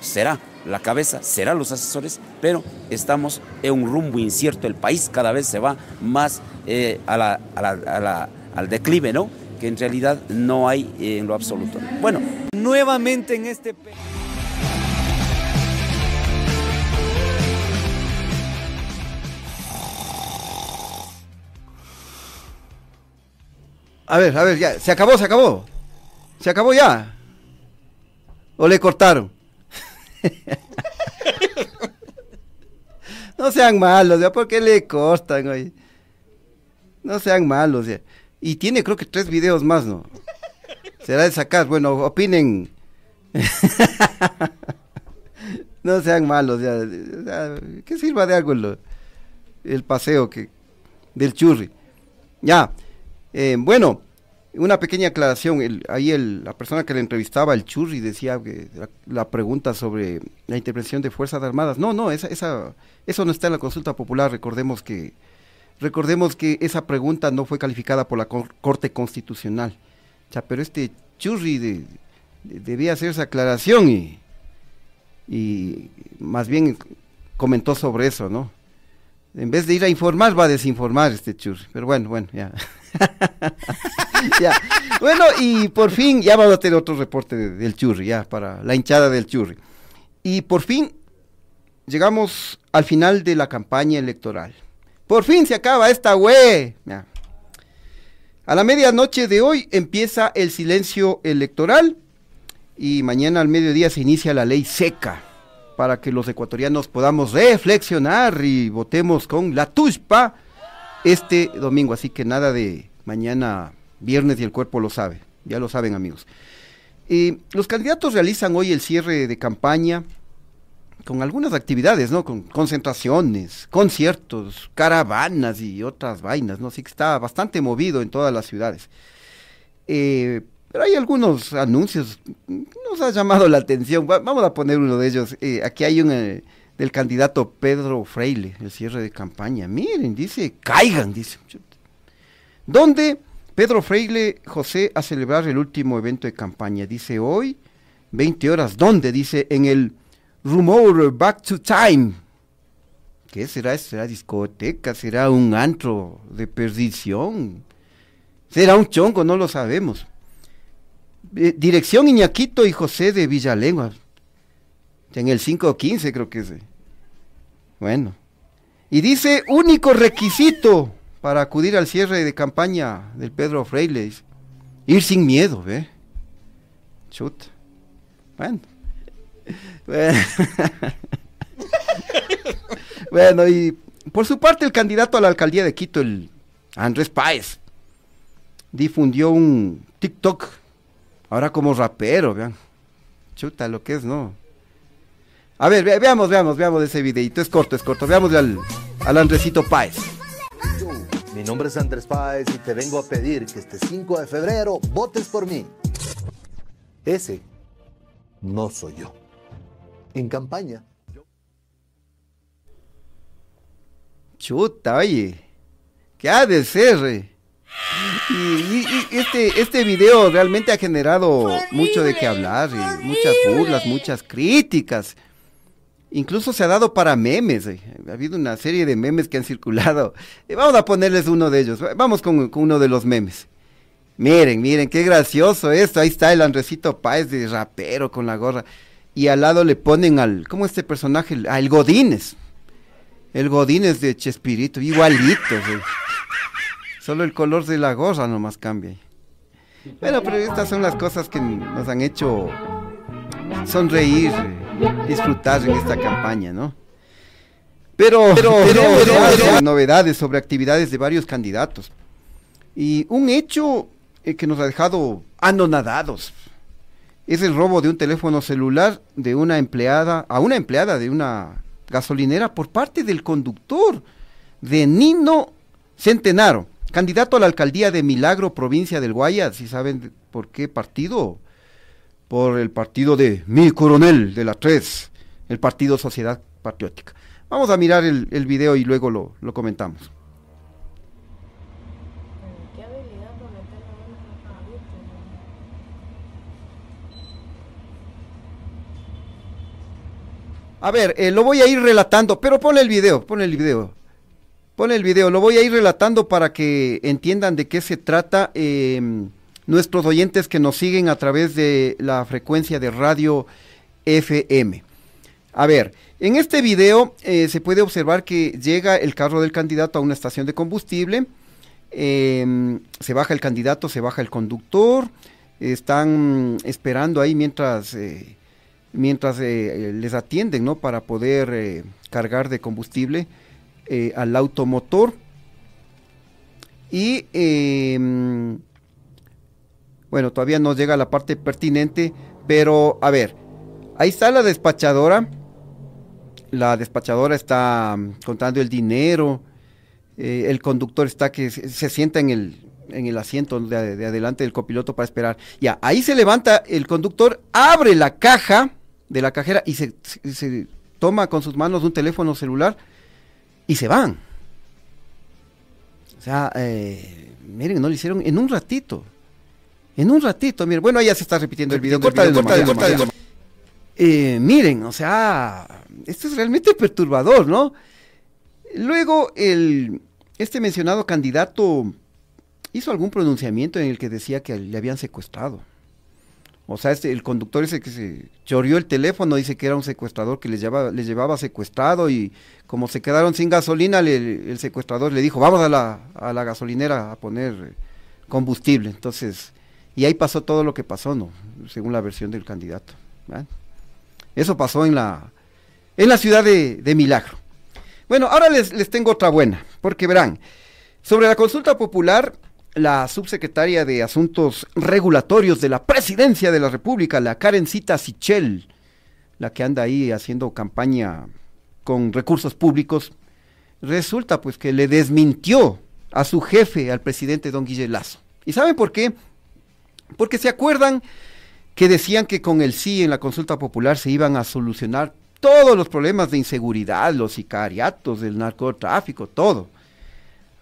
S13: será la cabeza, serán los asesores, pero estamos en un rumbo incierto. El país cada vez se va más eh, al declive, ¿no? Que en realidad no hay en lo absoluto.
S12: Bueno, nuevamente en este...
S4: A ver, a ver, ya, se acabó, se acabó. Se acabó ya. ¿O le cortaron? no sean malos, ya, ¿por qué le cortan, oye? No sean malos, ya. Y tiene creo que tres videos más, ¿no? Será de sacar, bueno, opinen. no sean malos, ya. ya, Que sirva de algo el, el paseo que del churri. Ya. Eh, bueno, una pequeña aclaración. Ahí la persona que le entrevistaba, el churri, decía que la, pregunta sobre la intervención de Fuerzas Armadas. No, no, esa, eso no está en la consulta popular. Recordemos que, recordemos que esa pregunta no fue calificada por la cor- Corte Constitucional. O sea, pero este churri de- de- debía hacer esa aclaración y, y más bien comentó sobre eso, ¿no? En vez de ir a informar, va a desinformar este churri. Pero bueno, bueno, ya. ya. Bueno, y por fin ya vamos a tener otro reporte de- del churri, ya, para la hinchada del churri. Y por fin llegamos al final de la campaña electoral. Por fin se acaba esta güey. A la medianoche de hoy empieza el silencio electoral y mañana al mediodía se inicia la ley seca para que los ecuatorianos podamos reflexionar y votemos con la tuspa este domingo. Así que nada de mañana viernes y el cuerpo lo sabe. Ya lo saben amigos. Eh, los candidatos realizan hoy el cierre de campaña con algunas actividades, ¿no? Con concentraciones, conciertos, caravanas y otras vainas, ¿no? Así que está bastante movido en todas las ciudades. Eh, pero hay algunos anuncios, nos ha llamado la atención. Va- vamos a poner uno de ellos. Eh, aquí hay un eh, del candidato Pedro Freile, el cierre de campaña. Miren, dice, caigan, dice. ¿Dónde Pedro Freile José a celebrar el último evento de campaña? Dice hoy, 20 horas. ¿Dónde? Dice en el Rumor Back to Time. ¿Qué será? ¿Será discoteca? ¿Será un antro de perdición? ¿Será un chongo? No lo sabemos. Eh, dirección Iñaquito y José de Villalengua. En el 515 creo que es. eh. Bueno. Y dice, único requisito para acudir al cierre de campaña del Pedro Freile. dice, Ir sin miedo, ¿ve? Chuta. Bueno. Bueno. Bueno, y por su parte el candidato a la alcaldía de Quito, el Andrés Páez, difundió un TikTok, ahora como rapero, vean. Chuta, lo que es, ¿no? A ver, ve- veamos, veamos, veamos ese videito, es corto, es corto, veámosle al, al Andresito Páez.
S14: Mi nombre es Andrés Páez y te vengo a pedir que este 5 de febrero votes por mí. Ese no soy yo. En campaña.
S4: Chuta, oye, ¿qué ha de ser? eh? Y, y- y este, este video realmente ha generado mucho de qué hablar, y muchas burlas, muchas críticas. Incluso se ha dado para memes. eh. Ha habido una serie de memes que han circulado. Eh, vamos a ponerles uno de ellos. Vamos con, con uno de los memes. Miren, miren, qué gracioso esto. Ahí está el Andresito Páez de rapero con la gorra. Y al lado le ponen al, ¿cómo este personaje? Al Godínez. El Godínez de Chespirito, igualitos. eh. Solo el color de la gorra nomás cambia. Bueno, pero estas son las cosas que nos han hecho sonreír, disfrutar en esta campaña, ¿no? Pero, pero, tenemos ya novedades sobre actividades de varios candidatos. Y un hecho eh, que nos ha dejado anonadados es el robo de un teléfono celular de una empleada, a una empleada de una gasolinera por parte del conductor de Nino Centenaro, candidato a la alcaldía de Milagro, provincia del Guayas. ¿Sí saben por qué partido? Por el partido de mi coronel de la 3, el partido Sociedad Patriótica. Vamos a mirar el, video y luego lo, lo comentamos. A ver, eh, lo voy a ir relatando, pero ponle el video, ponle el video. Ponle el video, lo voy a ir relatando para que entiendan de qué se trata eh, nuestros oyentes que nos siguen a través de la frecuencia de radio FM. A ver, en este video eh, se puede observar que llega el carro del candidato a una estación de combustible. eh, se baja el candidato, se baja el conductor, están esperando ahí mientras, eh, mientras eh, les atienden, ¿no? Para poder cargar de combustible eh, al automotor. Y em, bueno, todavía no llega la parte pertinente, pero a ver, ahí está la despachadora. La despachadora está mm, contando el dinero. eh, el conductor está que se, sienta en el, en el asiento de, de adelante del copiloto para esperar. Ya, ahí se levanta el conductor, abre la caja de la cajera y se toma con sus manos un teléfono celular y se van. O sea, eh, miren, no lo hicieron en un ratito. En un ratito, miren. Bueno, ahí ya se está repitiendo el video. Corta, corta, corta, Eh, miren, o sea, esto es realmente perturbador, ¿no? Luego, el, este mencionado candidato hizo algún pronunciamiento en el que decía que le habían secuestrado. O sea, este, el conductor ese que se choreó el teléfono dice que era un secuestrador que les llevaba, les llevaba secuestrado y como se quedaron sin gasolina, el secuestrador le dijo, vamos a la, a la gasolinera a poner combustible. Entonces, y ahí pasó todo lo que pasó, ¿no? Según la versión del candidato. Eso pasó en la, en la ciudad de, de Milagro. Bueno, ahora les, les tengo otra buena, porque verán, sobre la consulta popular, la subsecretaria de Asuntos Regulatorios de la Presidencia de la República, la Karencita Sichel, la que anda ahí haciendo campaña con recursos públicos, resulta pues que le desmintió a su jefe, al presidente don Guille Lazo. ¿Y saben por qué? Porque se acuerdan que decían que con el sí en la consulta popular se iban a solucionar todos los problemas de inseguridad, los sicariatos, del narcotráfico, todo.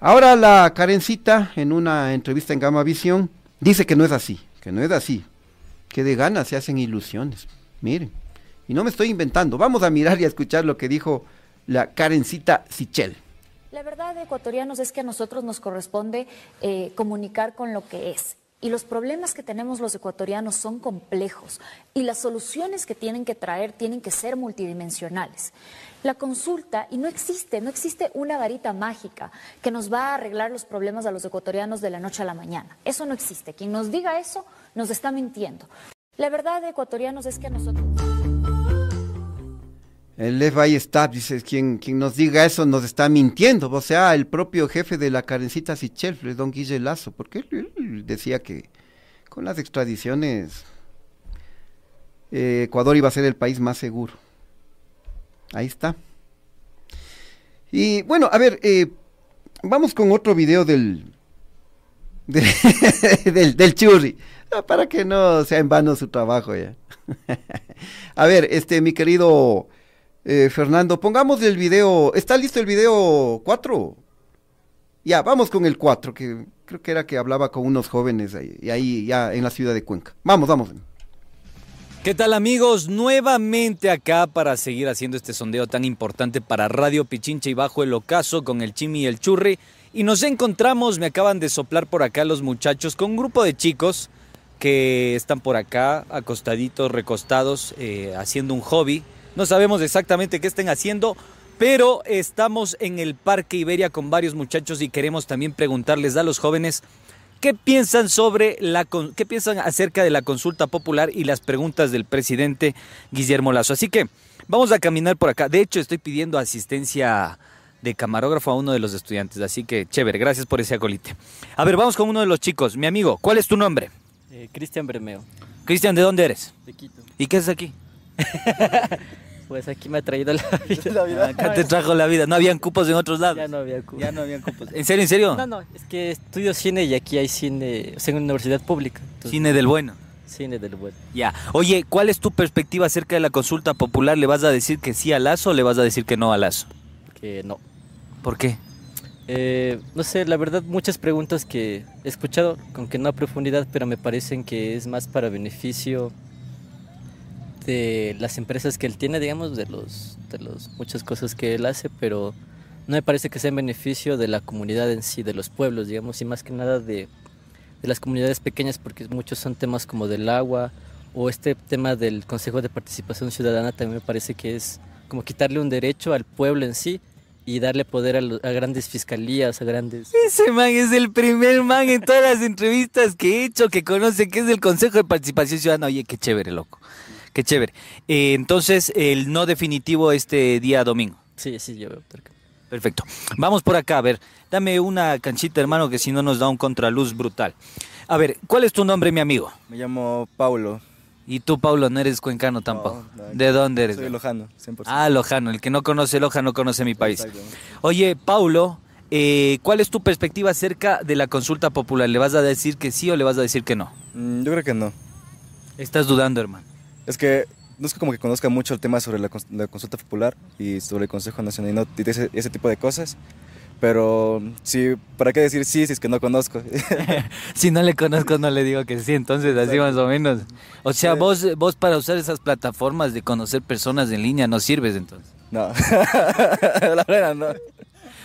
S4: Ahora la Karencita, en una entrevista en Gama Visión, dice que no es así, que no es así, que de ganas se hacen ilusiones. Miren, y no me estoy inventando, vamos a mirar y a escuchar lo que dijo la Karencita Sichel.
S15: La verdad, ecuatorianos, es que a nosotros nos corresponde eh, comunicar con lo que es. Y los problemas que tenemos los ecuatorianos son complejos y las soluciones que tienen que traer tienen que ser multidimensionales. La consulta, y no existe, no existe una varita mágica que nos va a arreglar los problemas a los ecuatorianos de la noche a la mañana. Eso no existe. Quien nos diga eso nos está mintiendo. La verdad, ecuatorianos, es que a nosotros...
S4: El está, dice, quien, quien nos diga eso nos está mintiendo, o sea, el propio jefe de la Karencita Sichel, el don Guille Lazo, porque él, él decía que con las extradiciones eh, Ecuador iba a ser el país más seguro. Ahí está. Y bueno, a ver, eh, vamos con otro video del, del, del, churri, ah, para que no sea en vano su trabajo ya. a ver, este, mi querido... Eh, Fernando, pongamos el video. ¿Está listo el video 4? Ya, vamos con el 4, que creo que era que hablaba con unos jóvenes ahí, ahí ya en la ciudad de Cuenca. Vamos, vamos.
S12: ¿Qué tal amigos? Nuevamente acá para seguir haciendo este sondeo tan importante para Radio Pichincha y Bajo el Ocaso con el Chimi y el Churri. Y nos encontramos, me acaban de soplar por acá los muchachos con un grupo de chicos que están por acá acostaditos, recostados, eh, haciendo un hobby. No sabemos exactamente qué estén haciendo, pero estamos en el Parque Iberia con varios muchachos y queremos también preguntarles a los jóvenes qué piensan sobre la qué piensan acerca de la consulta popular y las preguntas del presidente Guillermo Lazo. Así que vamos a caminar por acá. De hecho, estoy pidiendo asistencia de camarógrafo a uno de los estudiantes, así que chévere, gracias por ese acolite. A ver, vamos con uno de los chicos. Mi amigo, ¿cuál es tu nombre?
S16: Eh, Cristian Bermeo,
S12: Cristian, ¿de dónde eres?
S16: de Quito.
S12: ¿Y qué haces aquí?
S16: Pues aquí me ha traído la vida.
S12: Acá te trajo la vida. ¿No habían cupos en otros lados?
S16: Ya no había cupos.
S12: Ya no habían cupos. ¿En serio, en serio?
S16: No, no, es que estudio cine y aquí hay cine, o sea, en una universidad pública. entonces-
S12: Cine del bueno.
S16: Cine del bueno.
S12: Ya. Oye, ¿cuál es tu perspectiva acerca de la consulta popular? ¿Le vas a decir que sí a Lazo o le vas a decir que no a Lazo?
S16: Que no.
S12: ¿Por qué?
S16: Eh, no sé, la verdad, muchas preguntas que he escuchado, con que no a profundidad, pero me parecen que es más para beneficio de las empresas que él tiene, digamos, de los, de los muchas cosas que él hace, pero no me parece que sea en beneficio de la comunidad en sí, de los pueblos, digamos, y más que nada de, de las comunidades pequeñas, porque muchos son temas como del agua o este tema del Consejo de Participación Ciudadana también me parece que es como quitarle un derecho al pueblo en sí y darle poder a, lo- grandes fiscalías, a grandes...
S12: Ese man es el primer man en todas las entrevistas que he hecho que conoce que es del Consejo de Participación Ciudadana. Oye, qué chévere, loco. Qué chévere. Eh, entonces, el no definitivo este día domingo.
S16: Sí, sí, yo veo.
S12: Perfecto. Vamos por acá, a ver. Dame una canchita, hermano, que si no nos da un contraluz brutal. A ver, ¿cuál es tu nombre, mi amigo?
S17: Me llamo Paulo.
S12: Y tú, Paulo, no eres cuencano tampoco.
S17: no,
S12: ¿De dónde eres?
S17: Soy lojano, 100%.
S12: Ah, Lojano. El que no conoce Loja no conoce mi país. Oye, Paulo, eh, ¿cuál es tu perspectiva acerca de la consulta popular? ¿Le vas a decir que sí o le vas a decir que no?
S17: Mm, yo creo que no.
S12: Estás dudando, hermano.
S17: Es que no es como que conozca mucho el tema sobre la, la consulta popular y sobre el Consejo Nacional y, no, y ese, ese tipo de cosas. Pero sí, ¿para qué decir sí si es que no conozco?
S12: Si no le conozco, no le digo que sí, entonces así más o menos. O sea, vos, vos para usar esas plataformas de conocer personas en línea no sirves entonces.
S17: No, la verdad no.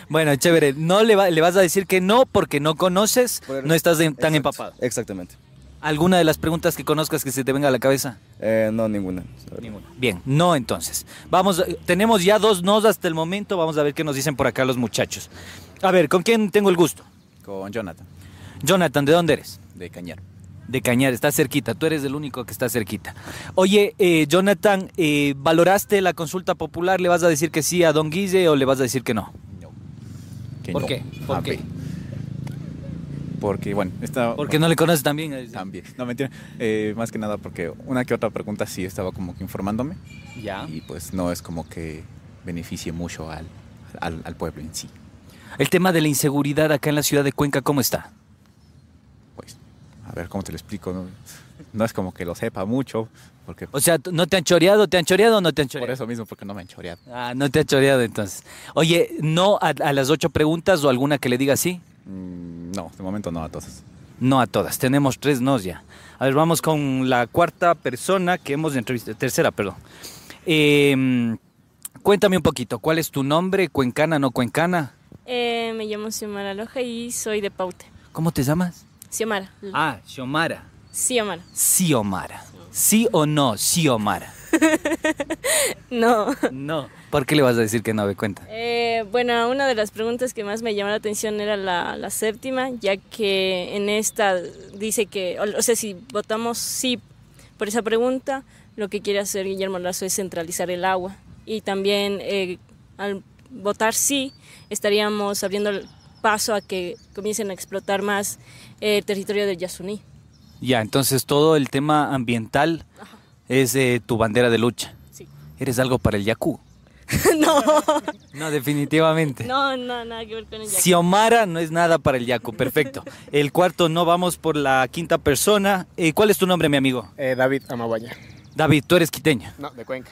S12: Bueno, chévere, no le, va- le vas a decir que no porque no conoces, no estás de- tan empapado.
S17: Exactamente.
S12: ¿Alguna de las preguntas que conozcas que se te venga a la cabeza?
S17: Eh, no, ninguna.
S12: Ninguna. Bien, no entonces. Vamos, eh, tenemos ya dos nos hasta el momento, vamos a ver qué nos dicen por acá los muchachos. A ver, ¿con quién tengo el gusto?
S18: Con Jonathan,
S12: Jonathan, ¿de dónde eres?
S18: de Cañar.
S12: De Cañar, está cerquita, tú eres el único que está cerquita. Oye, eh, Jonathan, eh, ¿valoraste la consulta popular? ¿Le vas a decir que sí a Don Guille o le vas a decir que no?
S18: Que
S12: ¿Por
S18: no.
S12: qué? ¿Por qué?
S18: Porque, bueno, está...
S12: Porque no le conoces también.
S18: También, no mentira. Eh, más que nada porque una que otra pregunta sí estaba como que informándome.
S12: Ya.
S18: Y pues no es como que beneficie mucho al, al, al pueblo en sí.
S12: El tema de la inseguridad acá en la ciudad de Cuenca, ¿cómo está?
S18: A ver, ¿cómo te lo explico? No, No es como que lo sepa mucho. Porque
S12: O sea, ¿no te han choreado? ¿Te han choreado o no te han choreado?
S18: por eso mismo, porque no me han choreado.
S12: Ah, no te ha choreado entonces. Oye, ¿no a, a las ocho preguntas o alguna que le diga sí?
S18: Mm, no, de momento no a todas.
S12: No a todas, tenemos tres nos ya. A ver, vamos con la cuarta persona que hemos entrevistado, tercera, perdón. Eh, cuéntame un poquito, ¿cuál es tu nombre? ¿Cuencana, no cuencana?
S19: Eh, me llamo Xiomara Loja y soy de Paute.
S12: ¿Cómo te llamas?
S19: Xiomara.
S12: Ah, Xiomara.
S19: Xiomara.
S12: Xiomara. ¿Sí o no, Xiomara?
S19: No.
S12: No. ¿Por qué le vas a decir que no me cuenta?
S19: Eh, bueno, una de las preguntas que más me llamó la atención era la, la séptima, ya que en esta dice que, o, o sea, si votamos sí por esa pregunta, lo que quiere hacer Guillermo Lazo es centralizar el agua. Y también eh, al votar sí, estaríamos abriendo el paso a que comiencen a explotar más eh, el territorio del Yasuní.
S12: Ya, entonces todo el tema ambiental es eh, tu bandera de lucha.
S19: Sí.
S12: ¿Eres algo para el Yaku?
S19: no,
S12: No, definitivamente.
S19: no, no, nada que ver con el Yaqui.
S12: Xiomara no es nada para el Yaku, perfecto. El cuarto no, vamos por la quinta persona. Eh, ¿Cuál es tu nombre, mi amigo?
S20: Eh, David Amaguaña.
S12: David, tú eres quiteño.
S20: No, de Cuenca.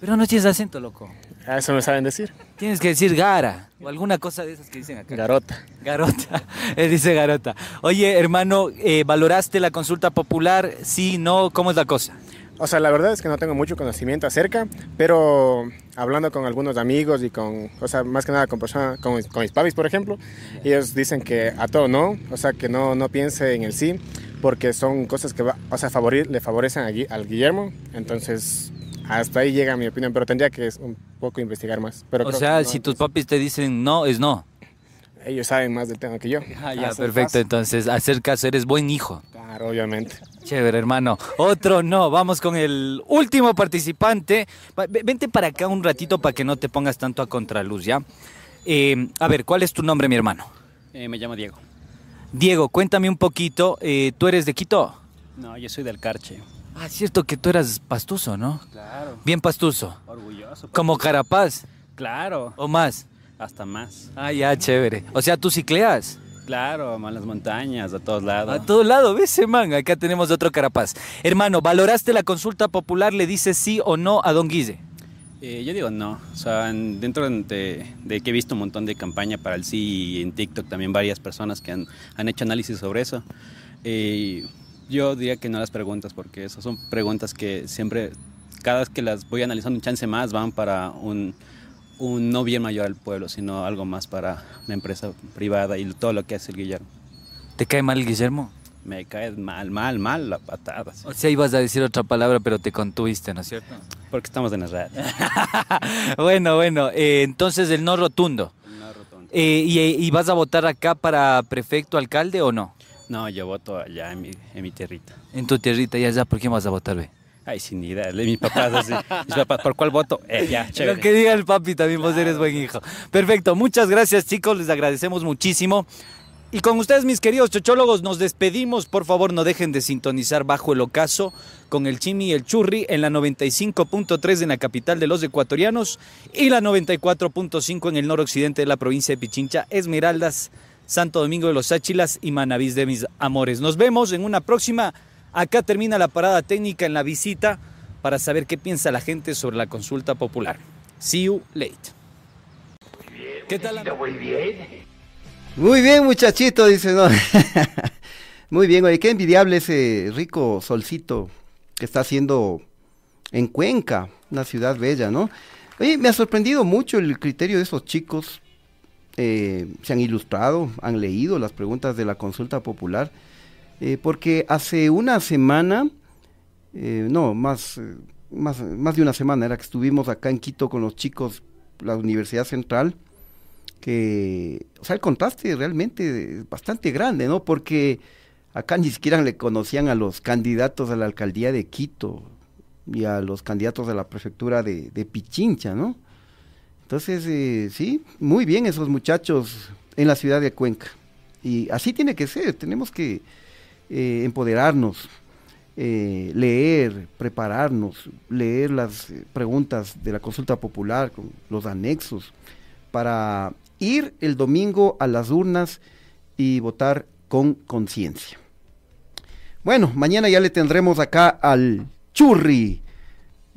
S12: Pero no tienes acento, loco.
S20: ¿A eso me saben decir?
S12: Tienes que decir Gara o alguna cosa de esas que dicen acá.
S20: Garota.
S12: Garota, él dice Garota. Oye, hermano, eh, ¿valoraste la consulta popular? Sí, no, ¿cómo es la cosa?
S20: O sea, la verdad es que no tengo mucho conocimiento acerca, pero hablando con algunos amigos y con, o sea, más que nada con personas, con, mis- con mis papis, por ejemplo, ellos dicen que a todo no, o sea, que no, no piense en el sí, porque son cosas que, va, o sea, favorir, le favorecen a al Guillermo, entonces hasta ahí llega mi opinión, pero tendría que un poco investigar más. Pero
S12: o sea,
S20: no,
S12: si tus papis te dicen no, es no.
S20: Ellos saben más del tema que yo.
S12: Ah, ya,
S20: Hacen
S12: perfecto.
S20: caso.
S12: Entonces, hacer caso, eres buen hijo.
S20: Claro, obviamente.
S12: Chévere, hermano. Otro no. Vamos con el último participante. Vente para acá un ratito para que no te pongas tanto a contraluz, ¿ya? Eh, a ver, ¿cuál es tu nombre, mi hermano?
S21: Eh, me llamo Diego.
S12: Diego, cuéntame un poquito. eh, ¿Tú eres de Quito?
S21: No, yo soy del Carche.
S12: Ah, cierto que tú eras pastuso, ¿no?
S21: Claro.
S12: Bien pastuso.
S21: Orgulloso.
S12: Como Carapaz.
S21: Claro.
S12: ¿O más?
S21: Hasta más.
S12: Ah, ya, chévere. O sea, tú cicleas.
S21: Claro, a las montañas, a todos lados.
S12: A todo lado, ¿ves, man? Acá tenemos otro Carapaz. Hermano, ¿valoraste la consulta popular? ¿Le dices sí o no a Don Guille?
S21: Eh, yo digo no. O sea, en- dentro de, de que he visto un montón de campaña para el sí y en TikTok también varias personas que han, han hecho análisis sobre eso. Eh, yo diría que no las preguntas porque esas son preguntas que siempre, cada vez que las voy analizando un chance más, van para un, un no bien mayor al pueblo, sino algo más para la empresa privada y todo lo que hace el Guillermo.
S12: ¿Te cae mal Guillermo?
S21: me cae mal, mal, mal la patada.
S12: O sea, ibas a decir otra palabra, pero te contuviste, ¿no es cierto?
S21: Porque estamos en la radio.
S12: bueno, bueno, eh, entonces el no rotundo. Eh, y, ¿Y vas a votar acá para prefecto, alcalde o no?
S21: No, yo voto allá en mi, en mi tierrita.
S12: En tu tierrita, ya, ya, ¿por quién vas a votar, ve?
S21: Ay, sin idea. Mis papás así. Mis papás, ¿por cuál voto? Eh, ya, chévere.
S12: Lo que diga el papi, también vos eres buen hijo. Perfecto, muchas gracias chicos, les agradecemos muchísimo. Y con ustedes, mis queridos chochólogos, nos despedimos. Por favor, no dejen de sintonizar bajo el ocaso con el Chimi y el Churri en la 95.3 en la capital de los ecuatorianos y la 94.5 en el noroccidente de la provincia de Pichincha, Esmeraldas, Santo Domingo de los Áchilas y Manavís de mis amores. Nos vemos en una próxima. Acá termina la parada técnica en la visita para saber qué piensa la gente sobre la consulta popular. See you late.
S22: ¿Qué tal? Muy bien.
S4: Muy bien, muchachito, dice, no. Muy bien, oye, qué envidiable ese rico solcito que está haciendo en Cuenca, una ciudad bella, ¿no? Oye, me ha sorprendido mucho el criterio de esos chicos. Eh, se han ilustrado, han leído las preguntas de la consulta popular, eh, porque hace una semana, eh, no, más, más, más de una semana era que estuvimos acá en Quito con los chicos, la Universidad Central, que, o sea, el contraste realmente es bastante grande, ¿no? Porque acá ni siquiera le conocían a los candidatos a la alcaldía de Quito y a los candidatos a la prefectura de, Pichincha, ¿no? Entonces, eh, sí, muy bien esos muchachos en la ciudad de Cuenca. Y así tiene que ser, tenemos que eh, empoderarnos, eh, leer, prepararnos, leer las preguntas de la consulta popular, con los anexos, para ir el domingo a las urnas y votar con conciencia. Bueno, mañana ya le tendremos acá al Churri,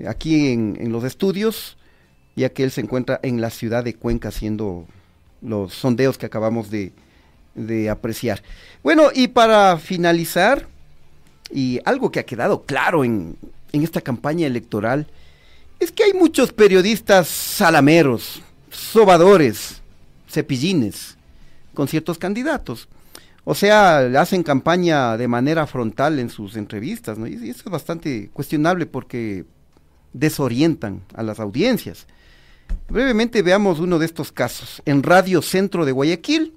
S4: aquí en, los estudios, ya que él se encuentra en la ciudad de Cuenca haciendo los sondeos que acabamos de, de apreciar. Bueno, y para finalizar, y algo que ha quedado claro en, en esta campaña electoral, es que hay muchos periodistas salameros, sobadores, cepillines con ciertos candidatos. O sea, hacen campaña de manera frontal en sus entrevistas, ¿no? Y eso es bastante cuestionable porque desorientan a las audiencias. Brevemente veamos uno de estos casos. En Radio Centro de Guayaquil,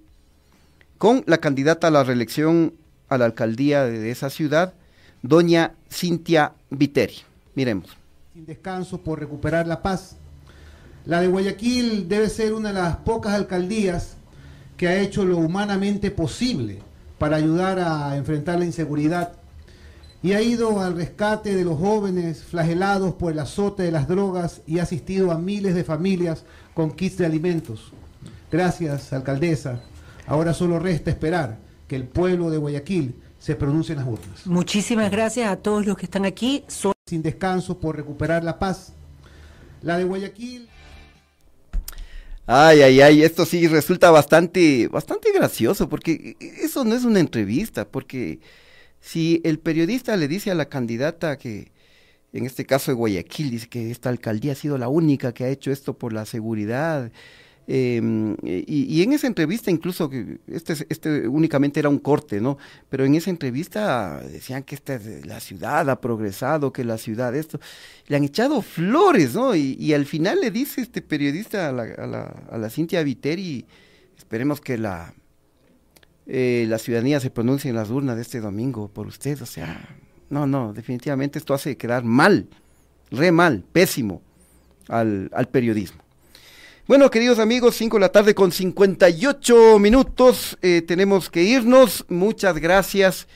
S4: con la candidata a la reelección a la alcaldía de esa ciudad, doña Cintia Viteri. Miremos.
S23: Sin descanso por recuperar la paz la de Guayaquil debe ser una de las pocas alcaldías que ha hecho lo humanamente posible para ayudar a enfrentar la inseguridad y ha ido al rescate de los jóvenes flagelados por el azote de las drogas y ha asistido a miles de familias con kits de alimentos. Gracias, alcaldesa. Ahora solo resta esperar que el pueblo de Guayaquil se pronuncie en las urnas.
S24: Muchísimas gracias a todos los que están aquí.
S23: Sin descanso por recuperar la paz. La de Guayaquil.
S4: Ay, ay, ay, esto sí resulta bastante, bastante gracioso, porque eso no es una entrevista, porque si el periodista le dice a la candidata que, en este caso de Guayaquil, dice que esta alcaldía ha sido la única que ha hecho esto por la seguridad, Em, y, en esa entrevista, incluso, este, este únicamente era un corte, ¿no? Pero en esa entrevista decían que esta, la ciudad ha progresado, que la ciudad esto. Le han echado flores, ¿no? Y, al final le dice este periodista a la, a la, a la Cintia Viteri, esperemos que la, eh, la ciudadanía se pronuncie en las urnas de este domingo por usted. O sea, no, no, definitivamente esto hace quedar mal, re mal, pésimo al, al periodismo. Bueno, queridos amigos, 5 de la tarde con 58 minutos. Eh, tenemos que irnos. Muchas gracias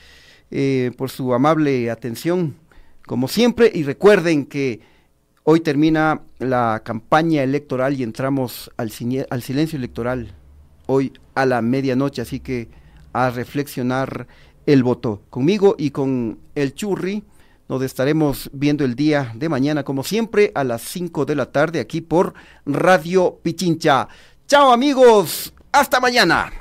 S4: eh, por su amable atención, como siempre. Y recuerden que hoy termina la campaña electoral y entramos al, al silencio electoral hoy a la medianoche. Así que a reflexionar el voto conmigo y con el churri. Nos estaremos viendo el día de mañana, como siempre, a las 5 de la tarde aquí por Radio Pichincha. Chao amigos, hasta mañana.